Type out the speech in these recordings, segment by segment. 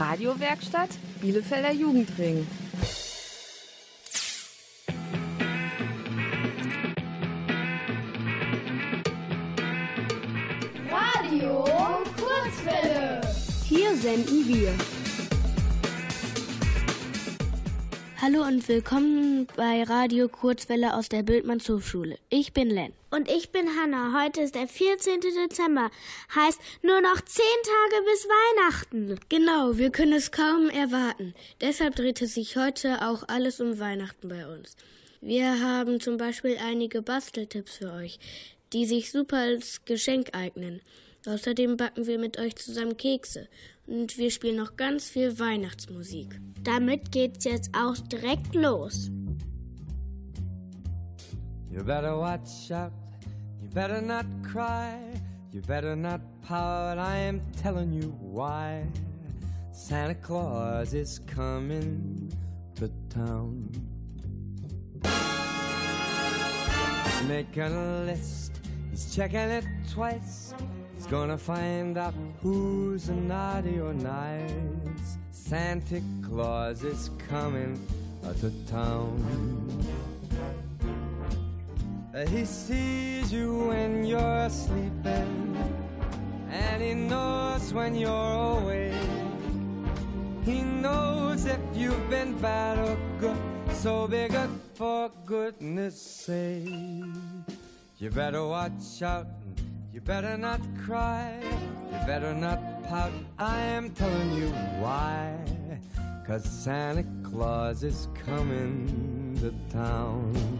Radiowerkstatt Bielefelder Jugendring. Radio Kurzwelle. Hier senden wir. Hallo und willkommen bei Radio Kurzwelle aus der Bildmanns Hochschule. Ich bin Len. Und ich bin Hanna. Heute ist der 14. Dezember. Heißt nur noch 10 Tage bis Weihnachten. Genau, wir können es kaum erwarten. Deshalb dreht es sich heute auch alles um Weihnachten bei uns. Wir haben zum Beispiel einige Basteltipps für euch, die sich super als Geschenk eignen. Außerdem backen wir mit euch zusammen Kekse und wir spielen noch ganz viel Weihnachtsmusik. Damit geht's jetzt auch direkt los. You better watch out, you better not cry, you better not pout, I am telling you why. Santa Claus is coming to town. Making a list, he's checking it twice. Gonna find out who's naughty or nice. Santa Claus is coming to town. He sees you when you're sleeping, and he knows when you're awake. He knows if you've been bad or good, so be good for goodness sake. You better watch out you better not cry, you better not pout. I am telling you why. Cause Santa Claus is coming to town.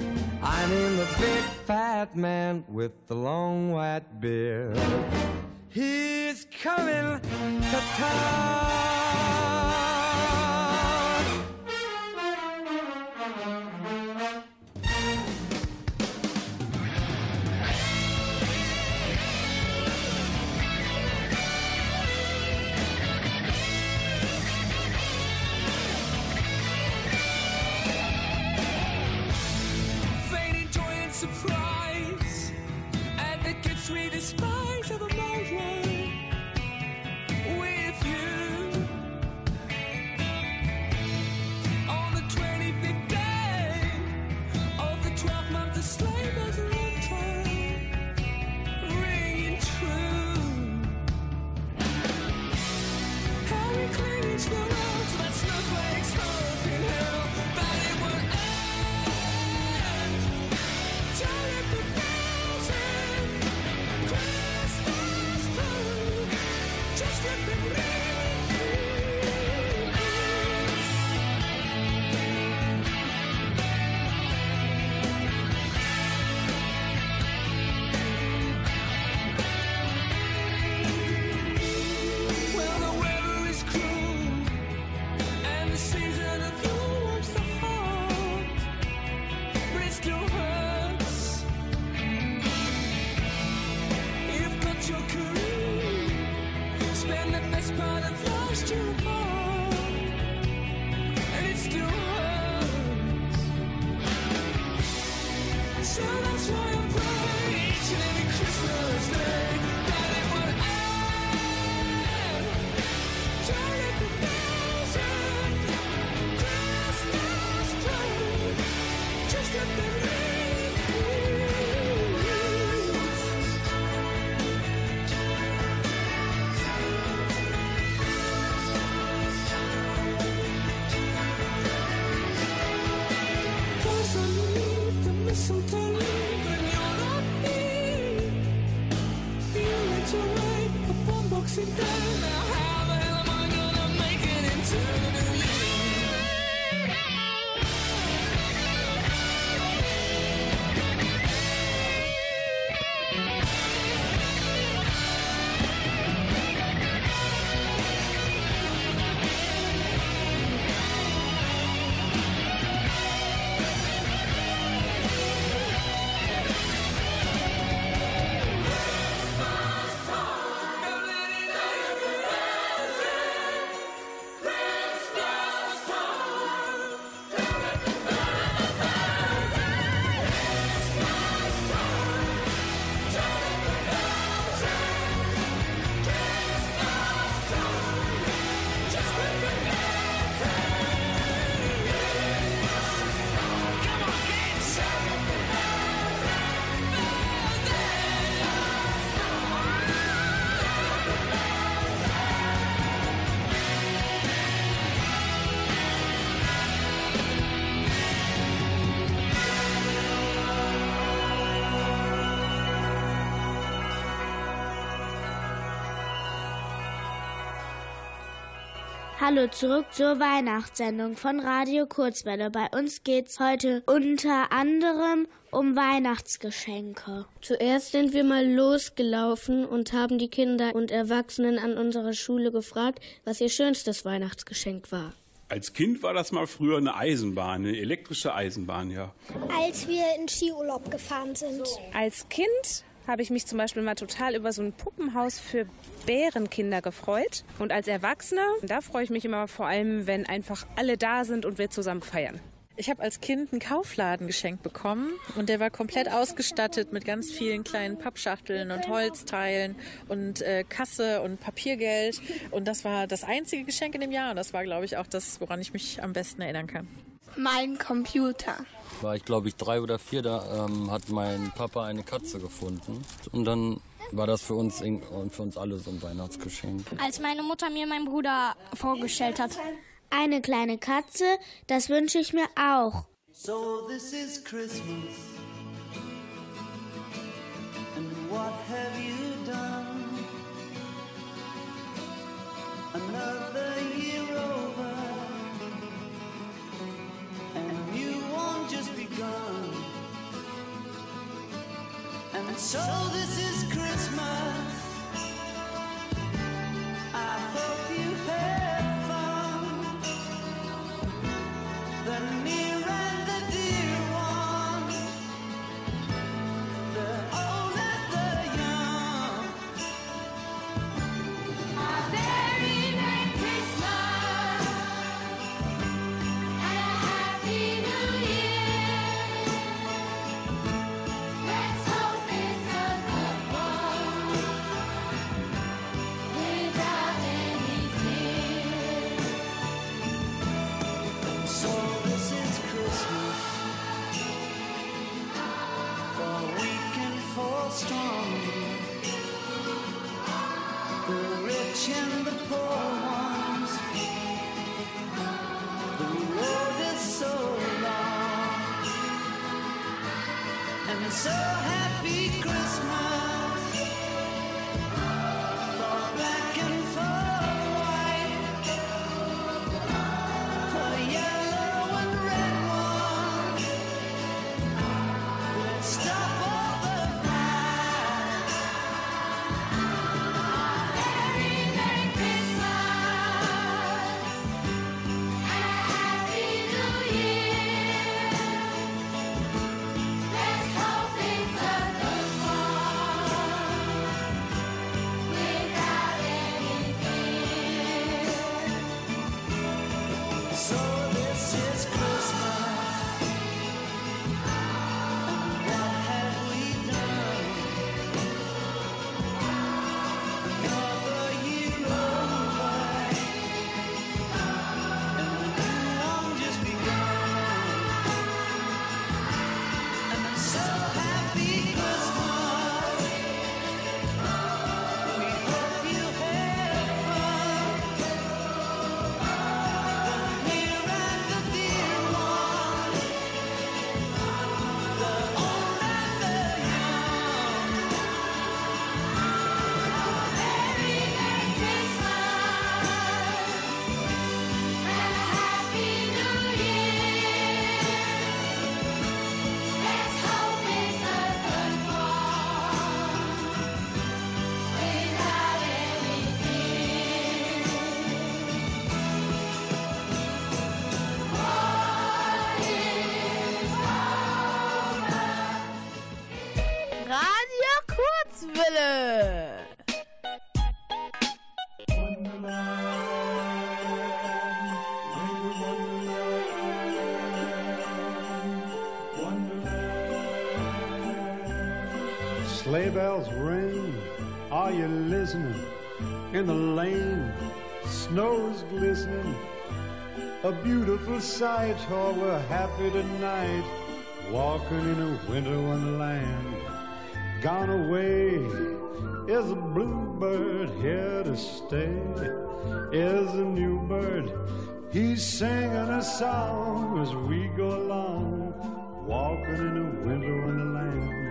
I mean the big fat man with the long white beard. He's coming to town. Hallo zurück zur Weihnachtssendung von Radio Kurzwelle. Bei uns geht's heute unter anderem um Weihnachtsgeschenke. Zuerst sind wir mal losgelaufen und haben die Kinder und Erwachsenen an unserer Schule gefragt, was ihr schönstes Weihnachtsgeschenk war. Als Kind war das mal früher eine Eisenbahn, eine elektrische Eisenbahn, ja. Als wir in Skiurlaub gefahren sind. Als Kind habe ich mich zum Beispiel mal total über so ein Puppenhaus für Bärenkinder gefreut. Und als Erwachsener, da freue ich mich immer vor allem, wenn einfach alle da sind und wir zusammen feiern. Ich habe als Kind einen Kaufladen geschenkt bekommen und der war komplett ausgestattet mit ganz vielen kleinen Pappschachteln und Holzteilen und äh, Kasse und Papiergeld. Und das war das einzige Geschenk in dem Jahr und das war, glaube ich, auch das, woran ich mich am besten erinnern kann. Mein Computer. War ich, glaube ich, drei oder vier, da ähm, hat mein Papa eine Katze gefunden. Und dann war das für uns und für uns alle so ein Weihnachtsgeschenk. Als meine Mutter mir meinen Bruder vorgestellt hat. Eine kleine Katze, das wünsche ich mir auch. So this is Christmas. And what have you done? Another And so this is Christmas. I are you listening? In the lane, snow's glistening. A beautiful sight, oh, we're happy tonight, walking in a winter wonderland. Gone away is a bluebird here to stay. Is a new bird, he's singing a song as we go along, walking in a winter wonderland.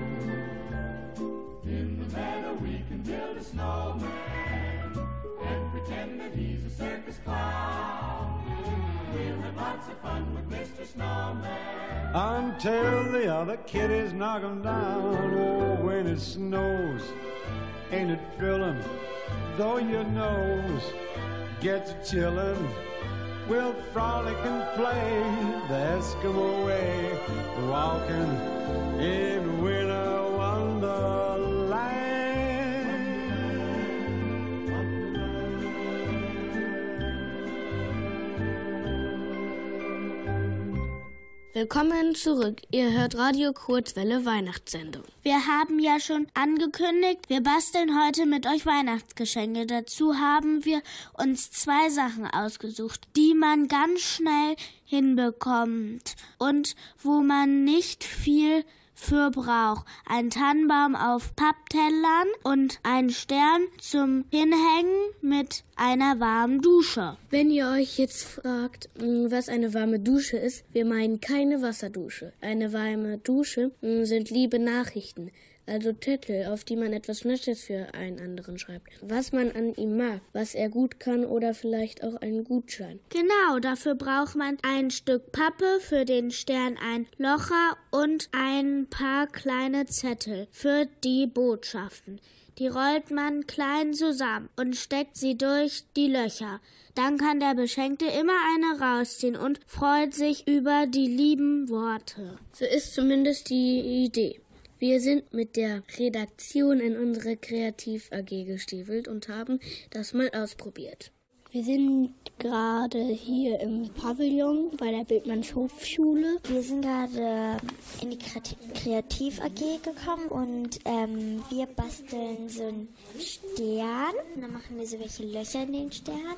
A snowman and pretend that he's a circus clown. We'll have lots of fun with Mr. Snowman. Until the other kiddies knock him down. Oh, when it snows, ain't it thrilling? Though your nose gets chillin', we'll frolic and play the Eskimo way, walking in winter Willkommen zurück. Ihr hört Radio Kurzwelle Weihnachtssendung. Wir haben ja schon angekündigt, wir basteln heute mit euch Weihnachtsgeschenke. Dazu haben wir uns zwei Sachen ausgesucht, die man ganz schnell hinbekommt und wo man nicht viel für braucht. Ein Tannenbaum auf Papptellern und ein Stern zum Hinhängen mit einer warmen Dusche. Wenn ihr euch jetzt fragt, mh, was eine warme Dusche ist, wir meinen keine Wasserdusche. Eine warme Dusche mh, sind liebe Nachrichten. Also Zettel, auf die man etwas Nettes für einen anderen schreibt. Was man an ihm mag, was er gut kann oder vielleicht auch einen Gutschein. Genau, dafür braucht man ein Stück Pappe, für den Stern ein Locher und ein paar kleine Zettel für die Botschaften. Die rollt man klein zusammen und steckt sie durch die Löcher. Dann kann der Beschenkte immer eine rausziehen und freut sich über die lieben Worte. So ist zumindest die Idee. Wir sind mit der Redaktion in unsere Kreativ-AG gestiefelt und haben das mal ausprobiert. Wir sind gerade hier im Pavillon bei der Bildmanns Hochschule. Wir sind gerade in die Kreativ AG gekommen und ähm, wir basteln so einen Stern. Dann machen wir so welche Löcher in den Stern.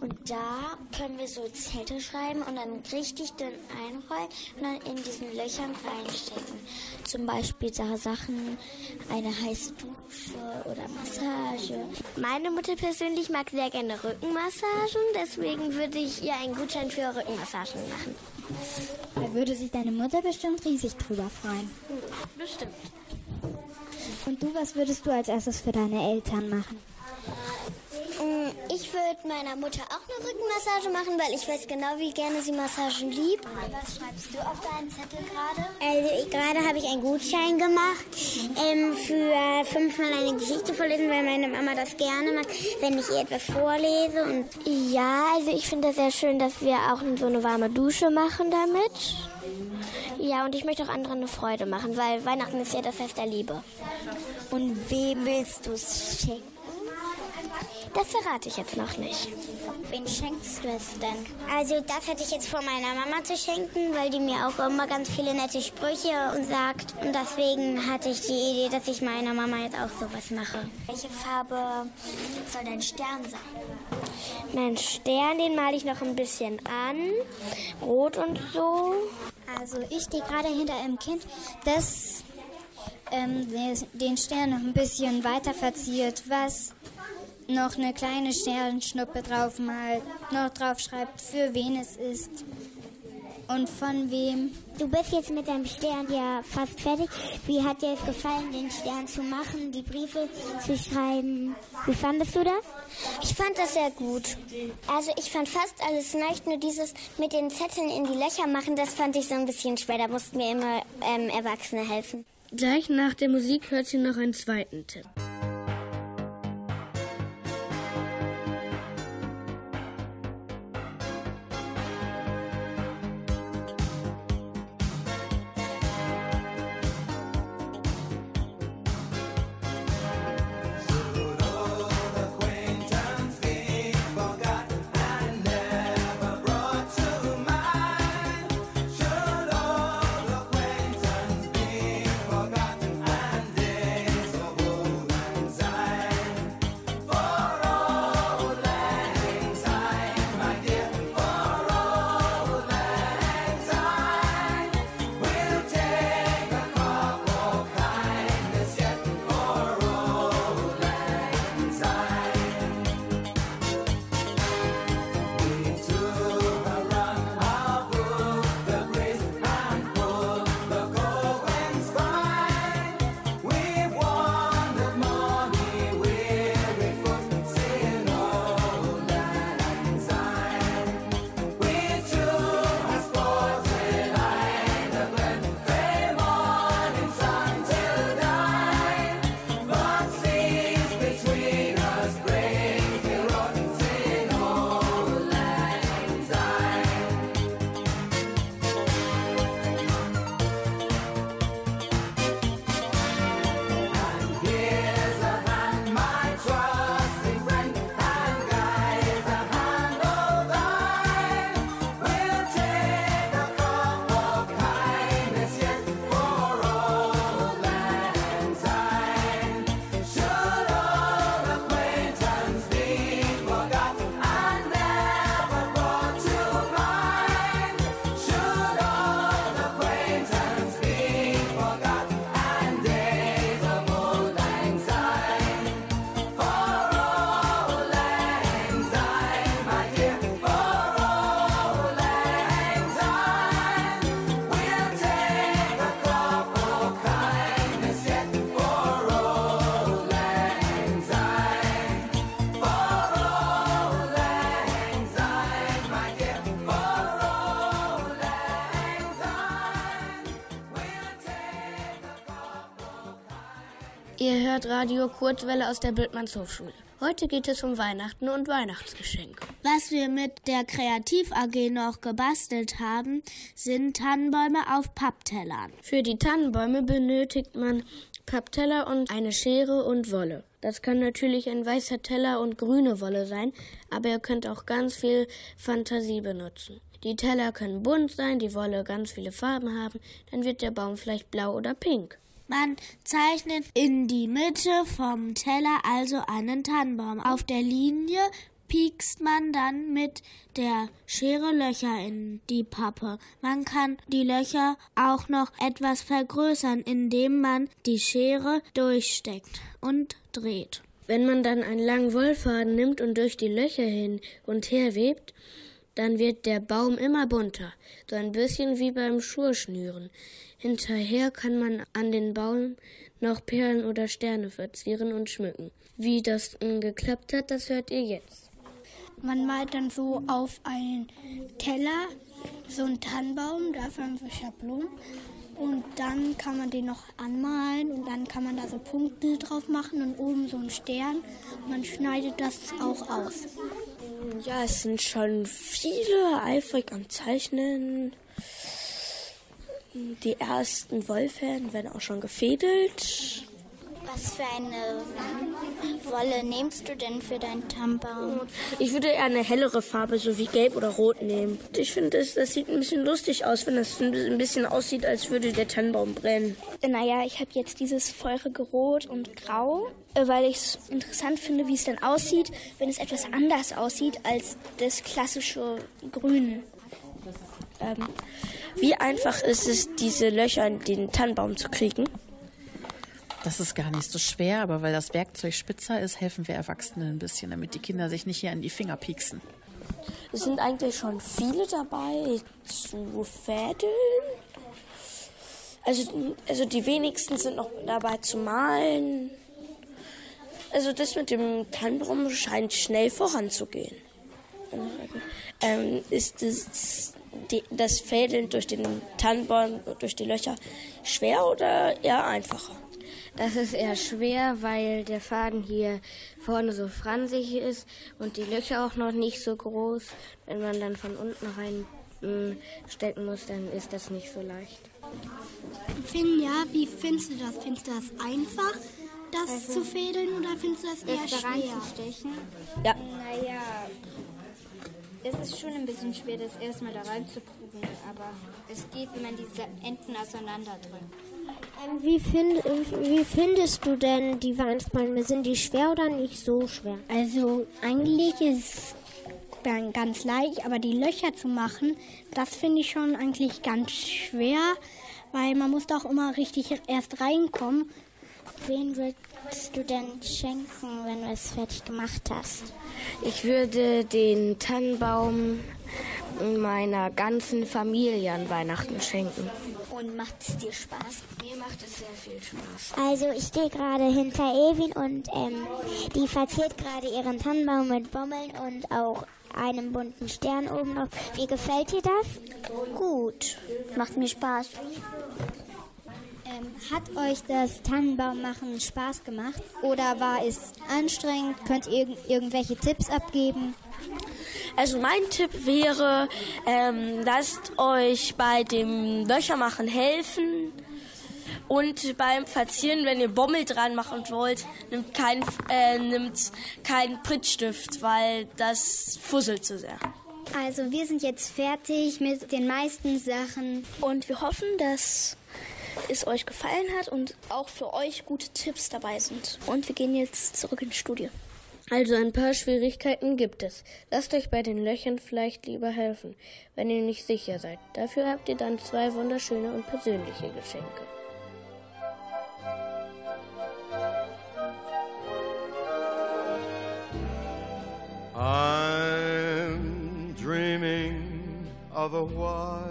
Und da können wir so Zelte schreiben und dann richtig dünn einrollen und dann in diesen Löchern reinstecken. Zum Beispiel Sachen, eine heiße Dusche oder Massage. Meine Mutter persönlich mag sehr gerne Rückenmassagen, deswegen würde ich ihr einen Gutschein für Rückenmassagen machen. Da würde sich deine Mutter bestimmt riesig drüber freuen. Bestimmt. Und du, was würdest du als erstes für deine Eltern machen? Mm, Ich würde meiner Mutter auch eine Rückenmassage machen, weil ich weiß genau, wie gerne sie Massagen liebt. Was schreibst du auf deinen Zettel gerade? Also gerade habe ich einen Gutschein gemacht ähm, für fünfmal eine Geschichte vorlesen, weil meine Mama das gerne macht, wenn ich ihr etwas vorlese. Und ja, also ich finde das sehr schön, dass wir auch so eine warme Dusche machen damit. Ja, und ich möchte auch anderen eine Freude machen, weil Weihnachten ist ja das Fest der Liebe. Und wem willst du es schenken? Das verrate ich jetzt noch nicht. Wen schenkst du es denn? Also das hätte ich jetzt vor meiner Mama zu schenken, weil die mir auch immer ganz viele nette Sprüche und sagt. Und deswegen hatte ich die Idee, dass ich meiner Mama jetzt auch sowas mache. Welche Farbe soll dein Stern sein? Mein Stern, den male ich noch ein bisschen an. Rot und so. Also ich stehe gerade hinter einem Kind, das ähm, den Stern noch ein bisschen weiter verziert, was noch eine kleine Sternschnuppe drauf malt, noch drauf schreibt, für wen es ist. Und von wem? Du bist jetzt mit deinem Stern ja fast fertig. Wie hat dir es gefallen, den Stern zu machen, die Briefe zu schreiben? Wie fandest du das? Ich fand das sehr gut. Also ich fand fast alles leicht, nur dieses mit den Zetteln in die Löcher machen, das fand ich so ein bisschen schwer. Da mussten mir immer ähm, Erwachsene helfen. Gleich nach der Musik hört sie noch einen zweiten Tipp. Ihr hört Radio Kurzwelle aus der Bildmannshofschule. Heute geht es um Weihnachten und Weihnachtsgeschenke. Was wir mit der Kreativ AG noch gebastelt haben, sind Tannenbäume auf Papptellern. Für die Tannenbäume benötigt man Pappteller und eine Schere und Wolle. Das kann natürlich ein weißer Teller und grüne Wolle sein, aber ihr könnt auch ganz viel Fantasie benutzen. Die Teller können bunt sein, die Wolle ganz viele Farben haben, dann wird der Baum vielleicht blau oder pink. Man zeichnet in die Mitte vom Teller also einen Tannenbaum. Auf der Linie piekst man dann mit der Schere Löcher in die Pappe. Man kann die Löcher auch noch etwas vergrößern, indem man die Schere durchsteckt und dreht. Wenn man dann einen langen Wollfaden nimmt und durch die Löcher hin und her webt, dann wird der Baum immer bunter, so ein bisschen wie beim Schuhschnüren. Hinterher kann man an den Baum noch Perlen oder Sterne verzieren und schmücken. Wie das geklappt hat, das hört ihr jetzt. Man malt dann so auf einen Teller so einen Tannenbaum, dafür haben wir Schablonen. Und dann kann man den noch anmalen und dann kann man da so Punkte drauf machen und oben so einen Stern. Man schneidet das auch aus. Ja, es sind schon viele eifrig am Zeichnen. Die ersten Wollfäden werden auch schon gefädelt. Was für eine Wolle nimmst du denn für deinen Tannenbaum? Ich würde eher eine hellere Farbe, so wie Gelb oder Rot nehmen. Ich finde, das, das sieht ein bisschen lustig aus, wenn das ein bisschen aussieht, als würde der Tannenbaum brennen. Naja, ich habe jetzt dieses feurige Rot und Grau, äh, weil ich es interessant finde, wie es dann aussieht, wenn es etwas anders aussieht als das klassische Grün. Ähm, wie einfach ist es, diese Löcher in den Tannenbaum zu kriegen? Das ist gar nicht so schwer, aber weil das Werkzeug spitzer ist, helfen wir Erwachsenen ein bisschen, damit die Kinder sich nicht hier an die Finger pieksen. Es sind eigentlich schon viele dabei zu fädeln. Also, also die wenigsten sind noch dabei zu malen. Also das mit dem Tannenbaum scheint schnell voranzugehen. Ähm, ist das, die, das Fädeln durch den Tannenbaum, durch die Löcher schwer oder eher einfacher? Das ist eher schwer, weil der Faden hier vorne so fransig ist und die Löcher auch noch nicht so groß. Wenn man dann von unten rein mh, stecken muss, dann ist das nicht so leicht. Finja, wie findest du das? Findest du das einfach, das Also, zu fädeln oder findest du das eher das da schwer? reinzustechen? Ja. Naja, es ist schon ein bisschen schwer, das erstmal da reinzuprobieren, aber es geht, wenn man diese Enden auseinanderdrückt. Ähm, wie, find, wie findest du denn die Weihnachtsbäume? Sind die schwer oder nicht so schwer? Also eigentlich ist es ganz leicht, aber die Löcher zu machen, das finde ich schon eigentlich ganz schwer, weil man muss da auch immer richtig erst reinkommen. Wen würdest du denn schenken, wenn du es fertig gemacht hast? Ich würde den Tannenbaum meiner ganzen Familie an Weihnachten schenken. Und macht es dir Spaß? Mir macht es sehr viel Spaß. Also ich stehe gerade hinter Evin und ähm, die verziert gerade ihren Tannenbaum mit Bommeln und auch einem bunten Stern oben noch. Wie gefällt dir das? Gut. Macht mir Spaß. Ähm, hat euch das Tannenbaummachen Spaß gemacht oder war es anstrengend? Könnt ihr irg irgendwelche Tipps abgeben? Also mein Tipp wäre, ähm, lasst euch bei dem Löchermachen helfen. Und beim Verzieren, wenn ihr Bommel dran machen wollt, nimmt kein, äh, nimmt keinen Prittstift, weil das fusselt zu sehr. Also wir sind jetzt fertig mit den meisten Sachen. Und wir hoffen, dass es euch gefallen hat und auch für euch gute Tipps dabei sind. Und wir gehen jetzt zurück ins Studio. Also ein paar Schwierigkeiten gibt es. Lasst euch bei den Löchern vielleicht lieber helfen, wenn ihr nicht sicher seid. Dafür habt ihr dann zwei wunderschöne und persönliche Geschenke. I'm dreaming of a white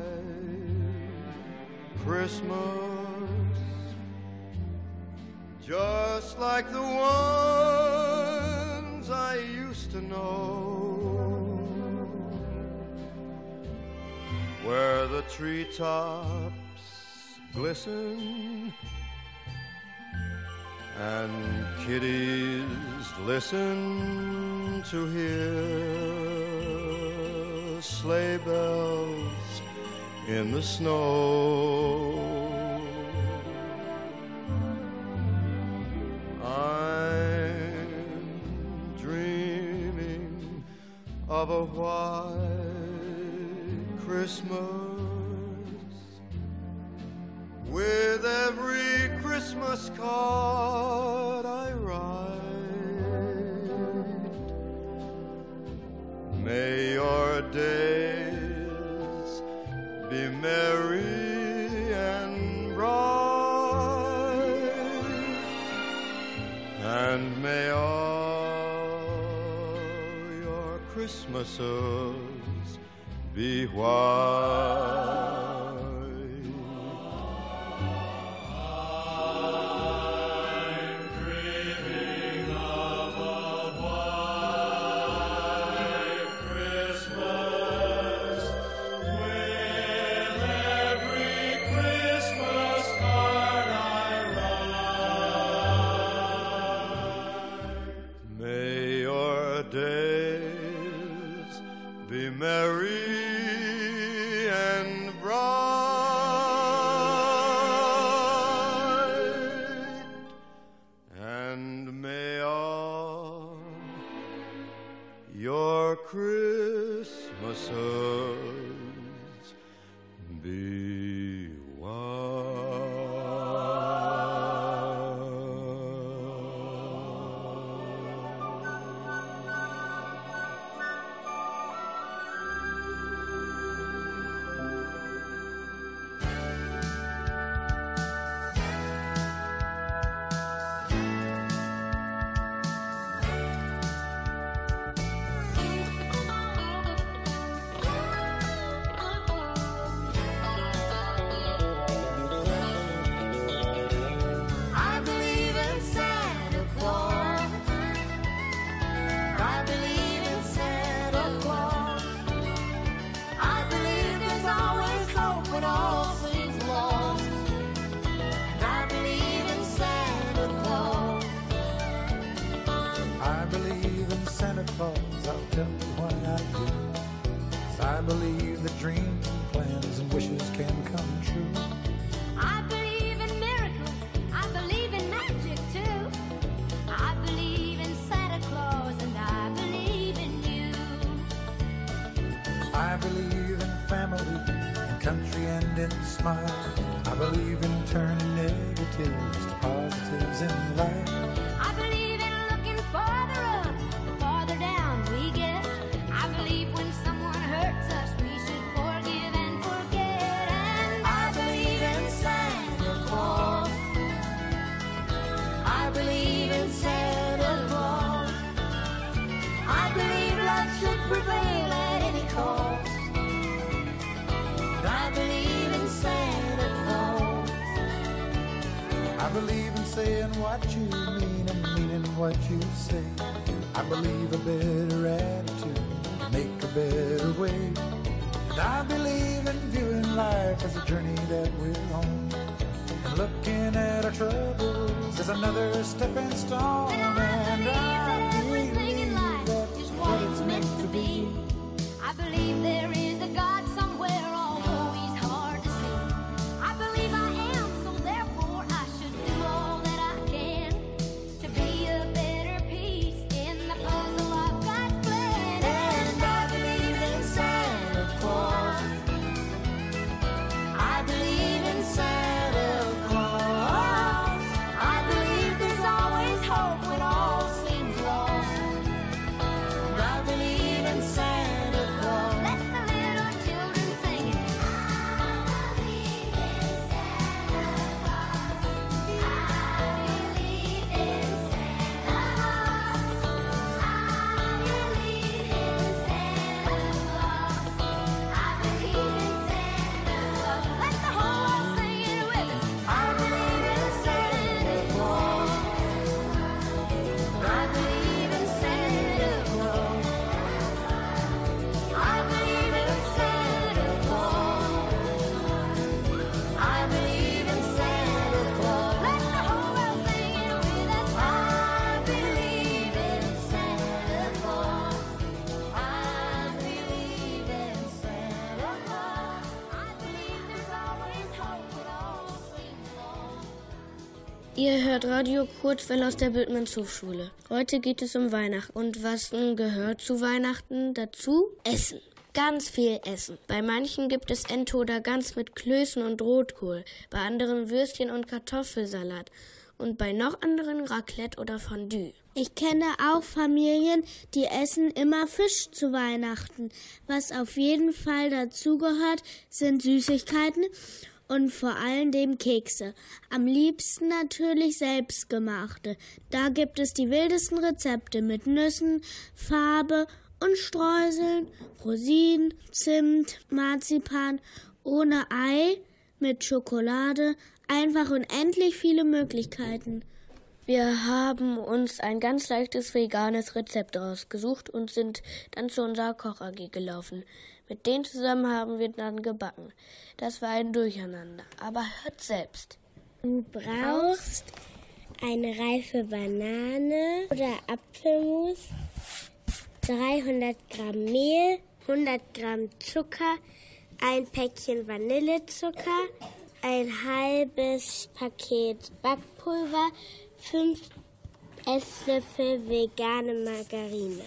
Christmas, just like the ones I used to know, where the treetops glisten and kiddies listen to hear sleigh bells in the snow. Of a white Christmas with every Christmas card I write. May your days be merry and bright, and may Christmases be white. Saying what you mean and meaning what you say. I believe a better attitude can make a better way. And I believe in viewing life as a journey that we're on. And looking at our troubles as another stepping stone. And I believe that's what it's meant to be. I believe there Ihr hört Radio Kurzwelle aus der Bildmanns Hochschule. Heute geht es um Weihnachten. Und was nun gehört zu Weihnachten dazu? Essen. Ganz viel Essen. Bei manchen gibt es Enttoder ganz mit Klößen und Rotkohl, bei anderen Würstchen und Kartoffelsalat und bei noch anderen Raclette oder Fondue. Ich kenne auch Familien, die essen immer Fisch zu Weihnachten. Was auf jeden Fall dazugehört, sind Süßigkeiten und vor allem dem Kekse. Am liebsten natürlich selbstgemachte. Da gibt es die wildesten Rezepte mit Nüssen, Farbe und Streuseln, Rosinen, Zimt, Marzipan, ohne Ei, mit Schokolade, einfach unendlich viele Möglichkeiten. Wir haben uns ein ganz leichtes veganes Rezept rausgesucht und sind dann zu unserer Koch AG gelaufen. Mit denen zusammen haben wir dann gebacken. Das war ein Durcheinander, aber hört selbst. Du brauchst eine reife Banane oder Apfelmus, 300 Gramm Mehl, 100 Gramm Zucker, ein Päckchen Vanillezucker, ein halbes Paket Backpulver, 5 Esslöffel vegane Margarine.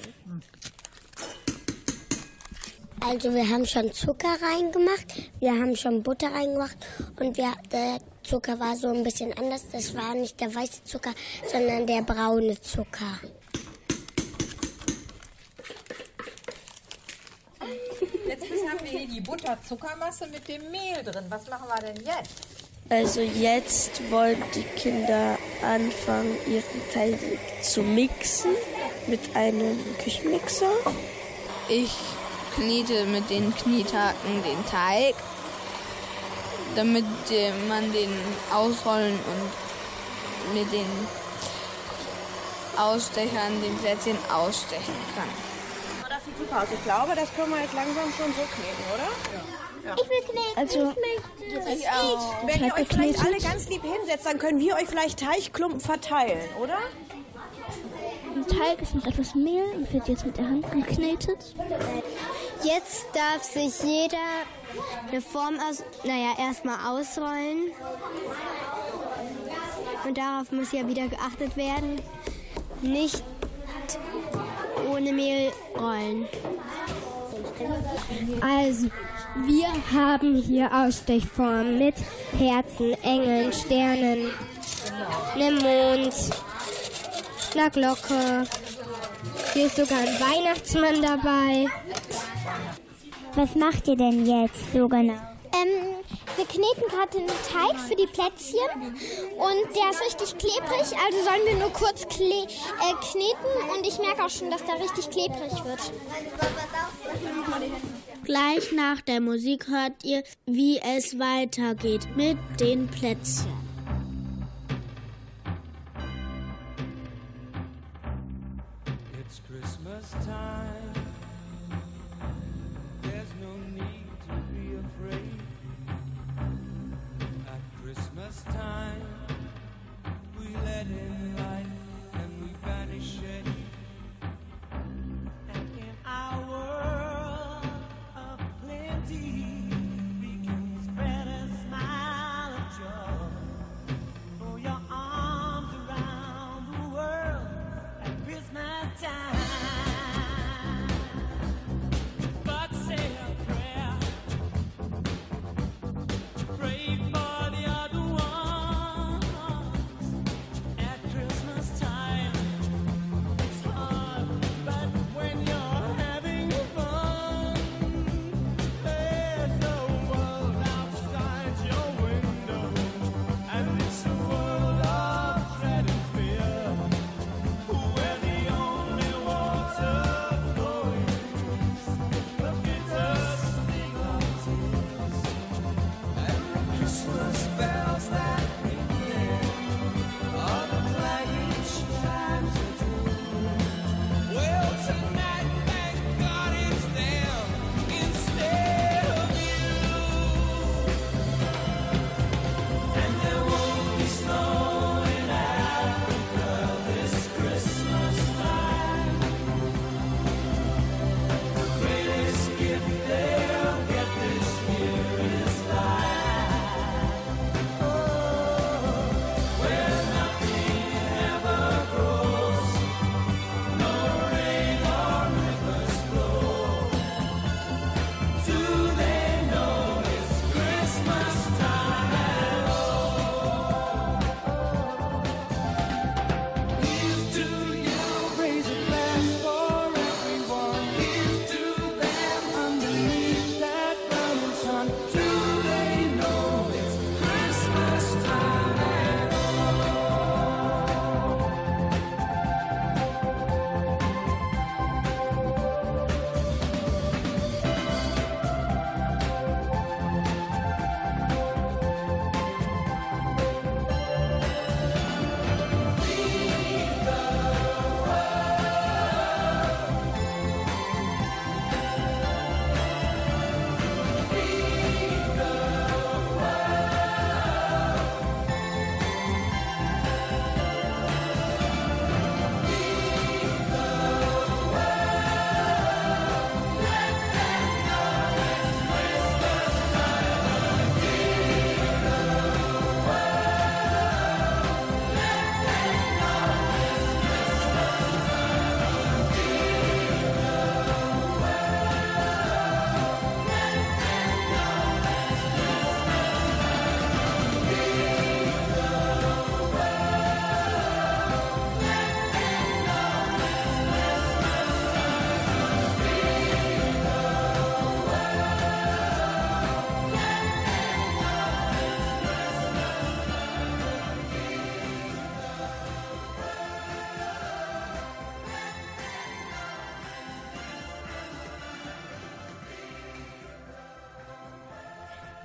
Also wir haben schon Zucker reingemacht, wir haben schon Butter reingemacht und wir, der Zucker war so ein bisschen anders. Das war nicht der weiße Zucker, sondern der braune Zucker. Jetzt haben wir hier die Butterzuckermasse mit dem Mehl drin. Was machen wir denn jetzt? Also jetzt wollen die Kinder anfangen, ihren Teig zu mixen mit einem Küchenmixer. Ich kniete mit den Knietaken den Teig, damit man den ausrollen und mit den Ausstechern den Plätzchen ausstechen kann. Das sieht super aus. Ich glaube, das können wir jetzt langsam schon so kneten, oder? Ja. Ich will kneten. Also, ich. Ich auch. Wenn ihr euch vielleicht alle ganz lieb hinsetzt, dann können wir euch vielleicht Teichklumpen verteilen, oder? Im Teig ist noch etwas Mehl und wird jetzt mit der Hand geknetet. Jetzt darf sich jeder eine Form aus, naja, erstmal ausrollen. Und darauf muss ja wieder geachtet werden. Nicht ohne Mehl rollen. Also, wir haben hier Ausstechformen mit Herzen, Engeln, Sternen, einem Mond, einer Glocke. Hier ist sogar ein Weihnachtsmann dabei. Was macht ihr denn jetzt so genau? Ähm, wir kneten gerade den Teig für die Plätzchen und der ist richtig klebrig, also sollen wir nur kurz kle äh, kneten und ich merke auch schon, dass der richtig klebrig wird. Gleich nach der Musik hört ihr, wie es weitergeht mit den Plätzchen. It's Christmas time. Christmas time, we let in light and we banish shade.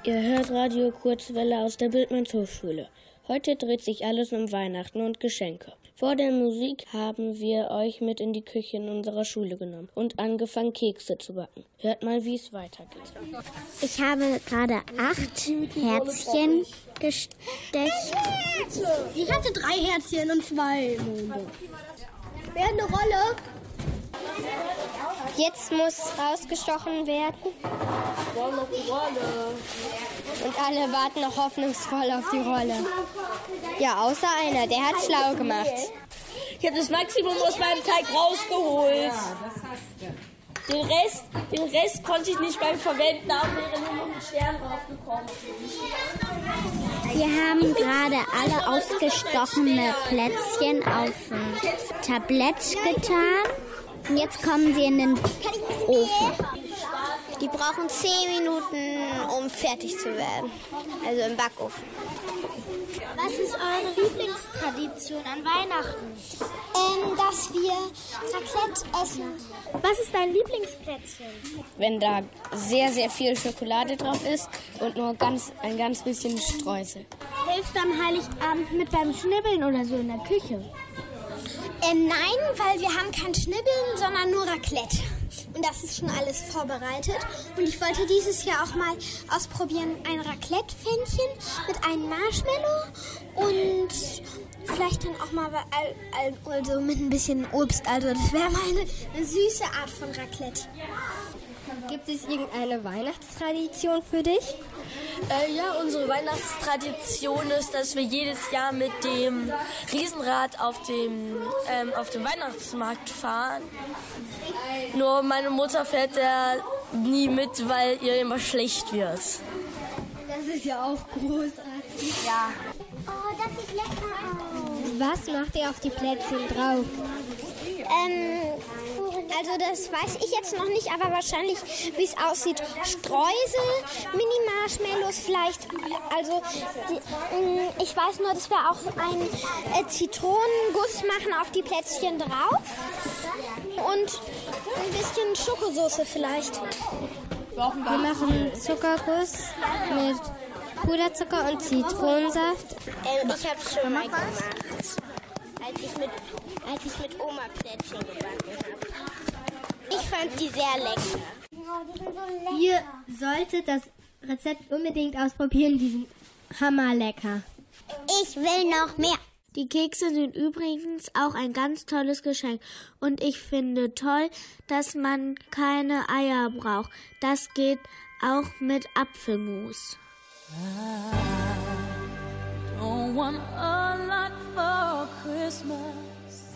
Ihr hört Radio Kurzwelle aus der Bildmanns Hochschule. Heute dreht sich alles um Weihnachten und Geschenke. Vor der Musik haben wir euch mit in die Küche in unserer Schule genommen und angefangen, Kekse zu backen. Hört mal, wie es weitergeht. Ich habe gerade acht Herzchen gesteckt. Ich hatte drei Herzchen und zwei Monde. Wer hat eine Rolle? Jetzt muss rausgestochen werden. Und alle warten noch hoffnungsvoll auf die Rolle. Ja, außer einer, der hat schlau gemacht. Ich habe das Maximum aus meinem Teig rausgeholt. Den Rest, den Rest konnte ich nicht beim Verwenden, da wäre nur noch ein Stern draufgekommen. Wir haben gerade alle ausgestochene Plätzchen auf ein Tablett getan. Und jetzt kommen sie in den Ofen. Die brauchen 10 Minuten, um fertig zu werden. Also im Backofen. Was ist eure Lieblingstradition an Weihnachten? Ähm, dass wir Raclette essen. Was ist dein Lieblingsplätzchen? Wenn da sehr, sehr viel Schokolade drauf ist und nur ganz, ein ganz bisschen Streusel. Hilfst du am Heiligabend mit beim Schnibbeln oder so in der Küche? Ähm, nein, weil wir haben kein Schnibbeln, sondern nur Raclette. Und das ist schon alles vorbereitet. Und ich wollte dieses Jahr auch mal ausprobieren, ein Raclette-Pfännchen mit einem Marshmallow und vielleicht dann auch mal al- al- also mit ein bisschen Obst. Also das wäre mal eine, eine süße Art von Raclette. Gibt es irgendeine Weihnachtstradition für dich? Äh, ja, unsere Weihnachtstradition ist, dass wir jedes Jahr mit dem Riesenrad auf dem, ähm, auf dem Weihnachtsmarkt fahren. Nur meine Mutter fährt da nie mit, weil ihr immer schlecht wird. Das ist ja auch großartig. Ja. Oh, das sieht lecker aus. Was macht ihr auf die Plätzchen drauf? Ähm, also das weiß ich jetzt noch nicht, aber wahrscheinlich, wie es aussieht, Streusel, Mini-Marshmallows vielleicht. Also die, ähm, ich weiß nur, dass wir auch einen äh, Zitronenguss machen auf die Plätzchen drauf und ein bisschen Schokosauce vielleicht. Wir machen Zuckerguss mit Puderzucker und Zitronensaft. Ähm, ich habe schon mal gemacht, als ich mit, als ich mit Oma Plätzchen gebacken habe. Ich fand die sehr lecker. Ihr solltet das Rezept unbedingt ausprobieren, die sind hammerlecker. Ich will noch mehr. Die Kekse sind übrigens auch ein ganz tolles Geschenk. Und ich finde toll, dass man keine Eier braucht. Das geht auch mit Apfelmus. Don't want a lot for Christmas.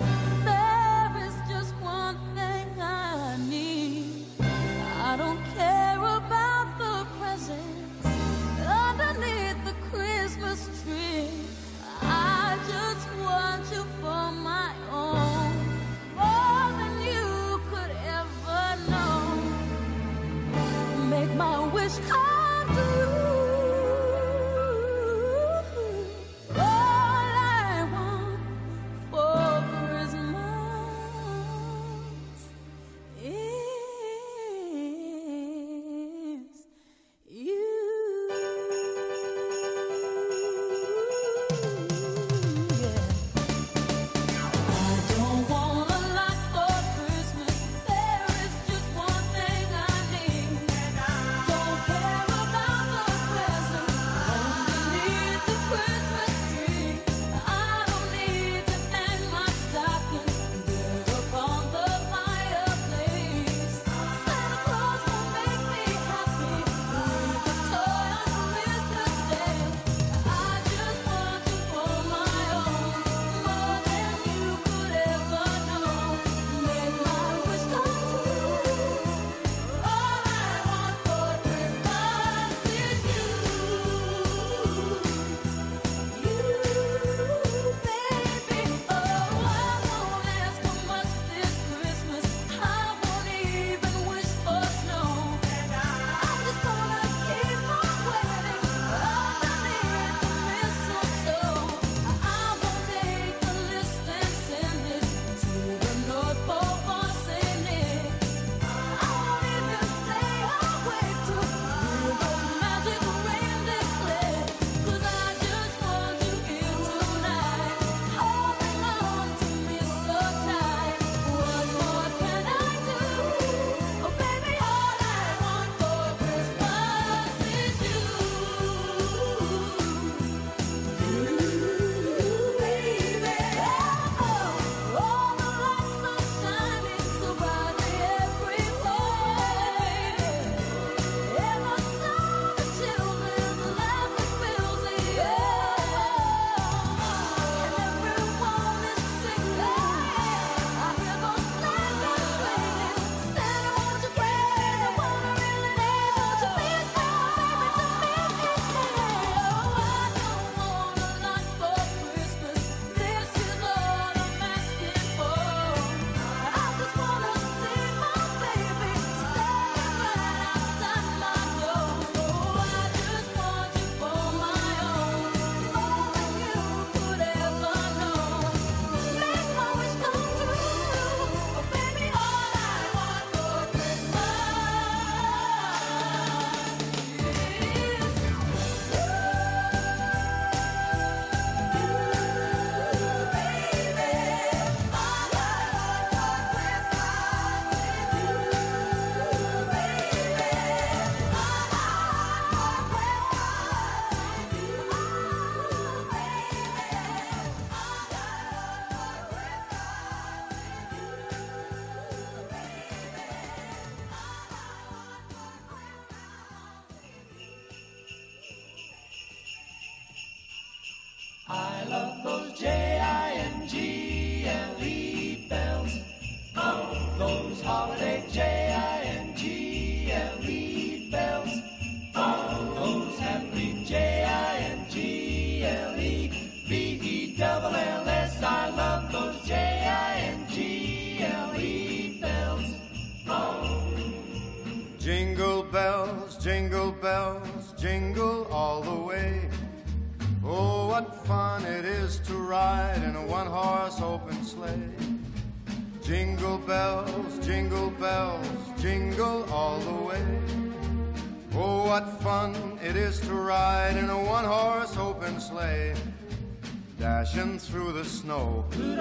Through the snow in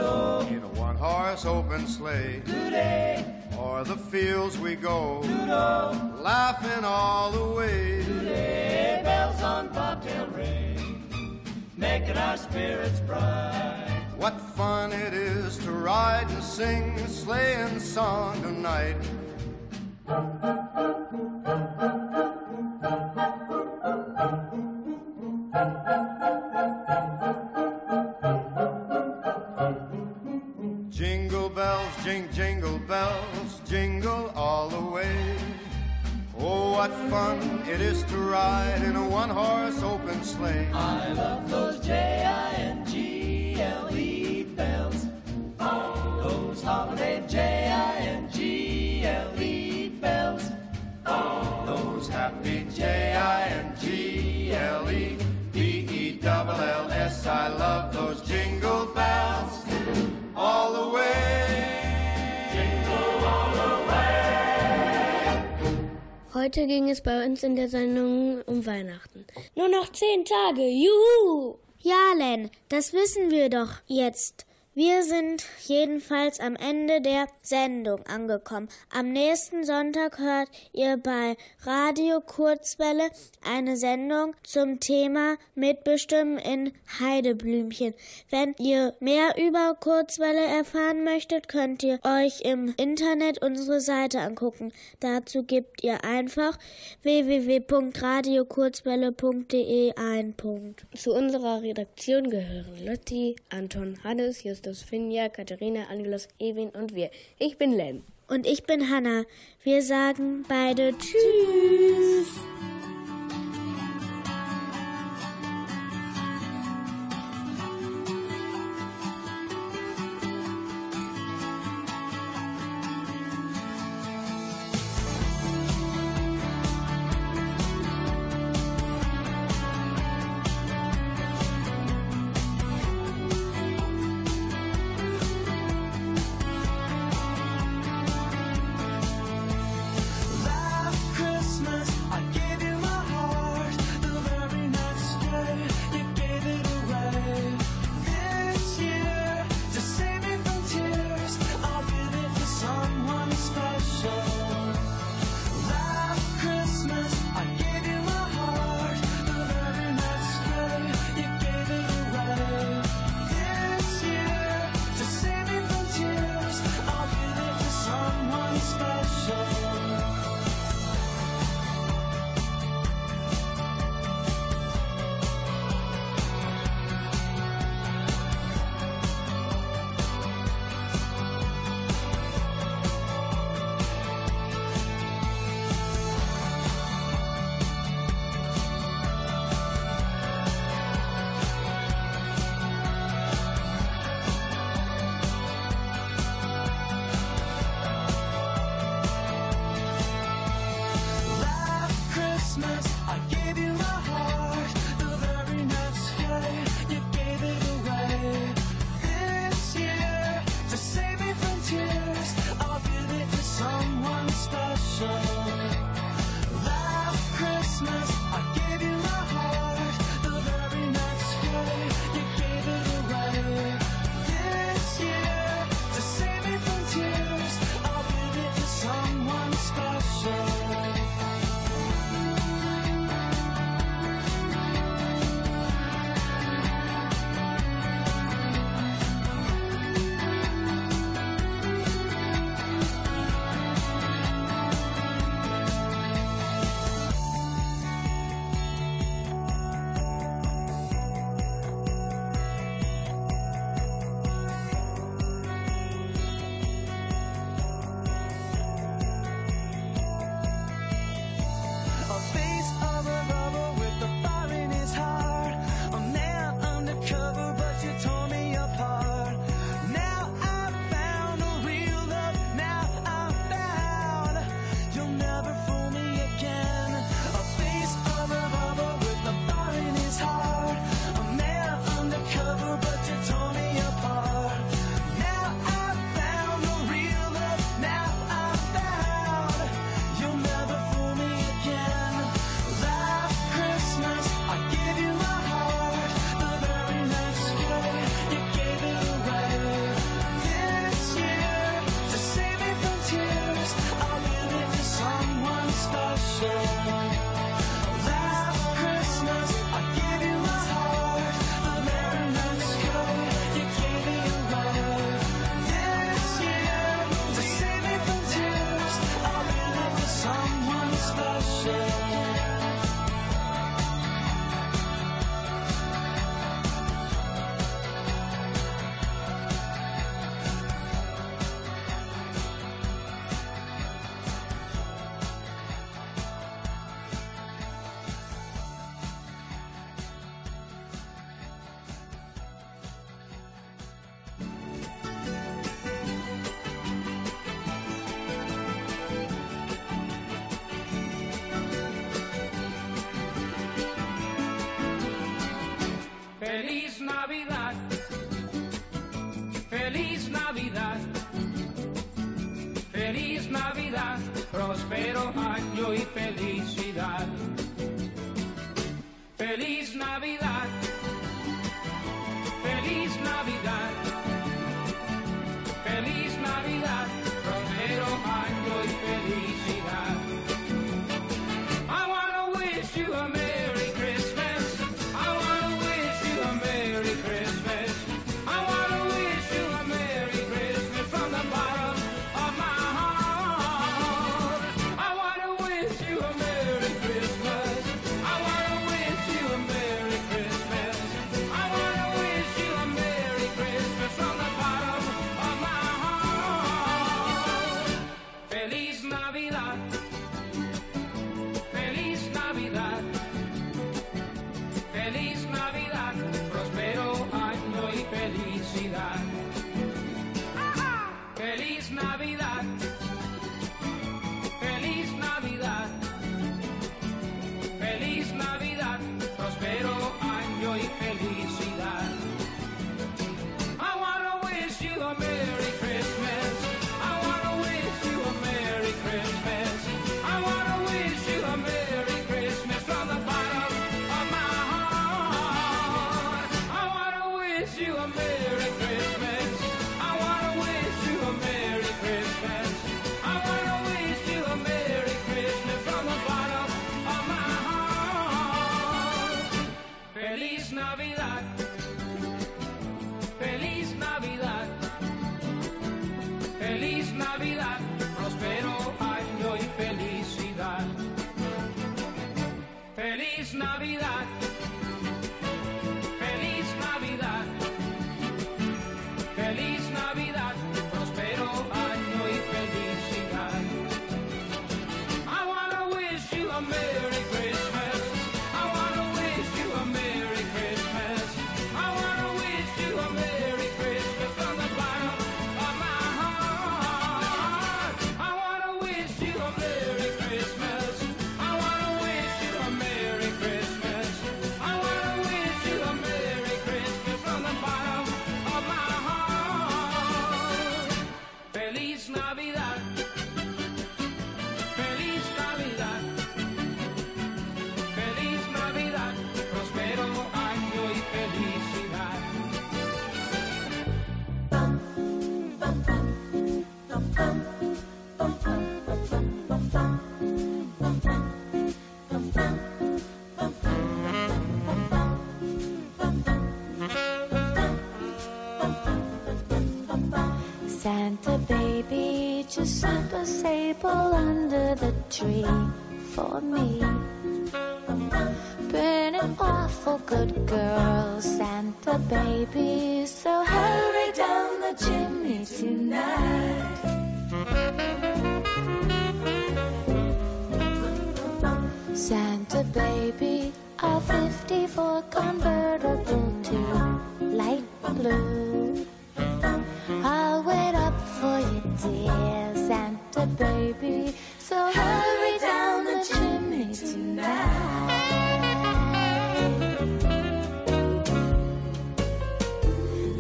a one horse open sleigh. Today. O'er the fields we go, laughing all the way. Sleigh bells on bobtail ring, making our spirits bright. What fun it is to ride and sing a sleighing song tonight. What fun it is to ride in a one horse open sleigh. I love those J-I-N-G-L-E Heute ging es bei uns in der Sendung um Weihnachten. Nur noch zehn Tage, juhu! Ja, Len, das wissen wir doch jetzt. Wir sind jedenfalls am Ende der Sendung angekommen. Am nächsten Sonntag hört ihr bei Radio Kurzwelle eine Sendung zum Thema Mitbestimmen in Heideblümchen. Wenn ihr mehr über Kurzwelle erfahren möchtet, könnt ihr euch im Internet unsere Seite angucken. Dazu gebt ihr einfach www.radiokurzwelle.de ein. Zu unserer Redaktion gehören Lotti, Anton, Hannes, Justus, Finja, Katharina, Angelos, Ewin und wir. Ich bin Len. Und ich bin Hanna. Wir sagen beide Tschüss. Last sable under the tree for me. Been an awful good girl, Santa baby. So hurry down the chimney tonight. Santa baby, a 54 convertible to light blue. I'll wait up for you, dear baby. So hurry down the chimney tonight.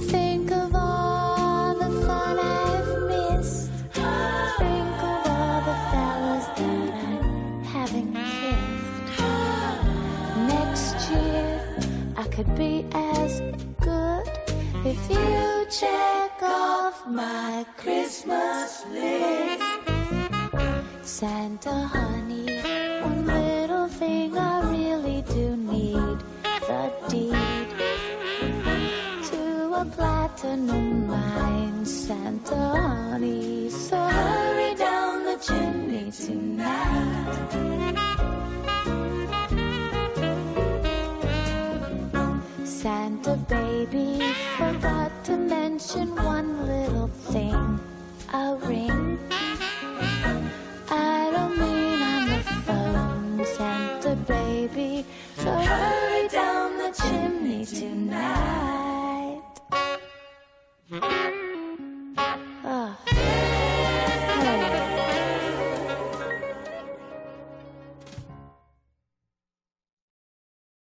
Think of all the fun I've missed. Think of all the fellas that I haven't kissed. Next year, I could be as good if you check off my Christmas list. Santa honey, one little thing I really do need the deed to a platinum mine, Santa honey. So hurry down the chimney tonight. Santa baby forgot to mention one little thing a ring. baby. So hurry down the chimney tonight. Uh.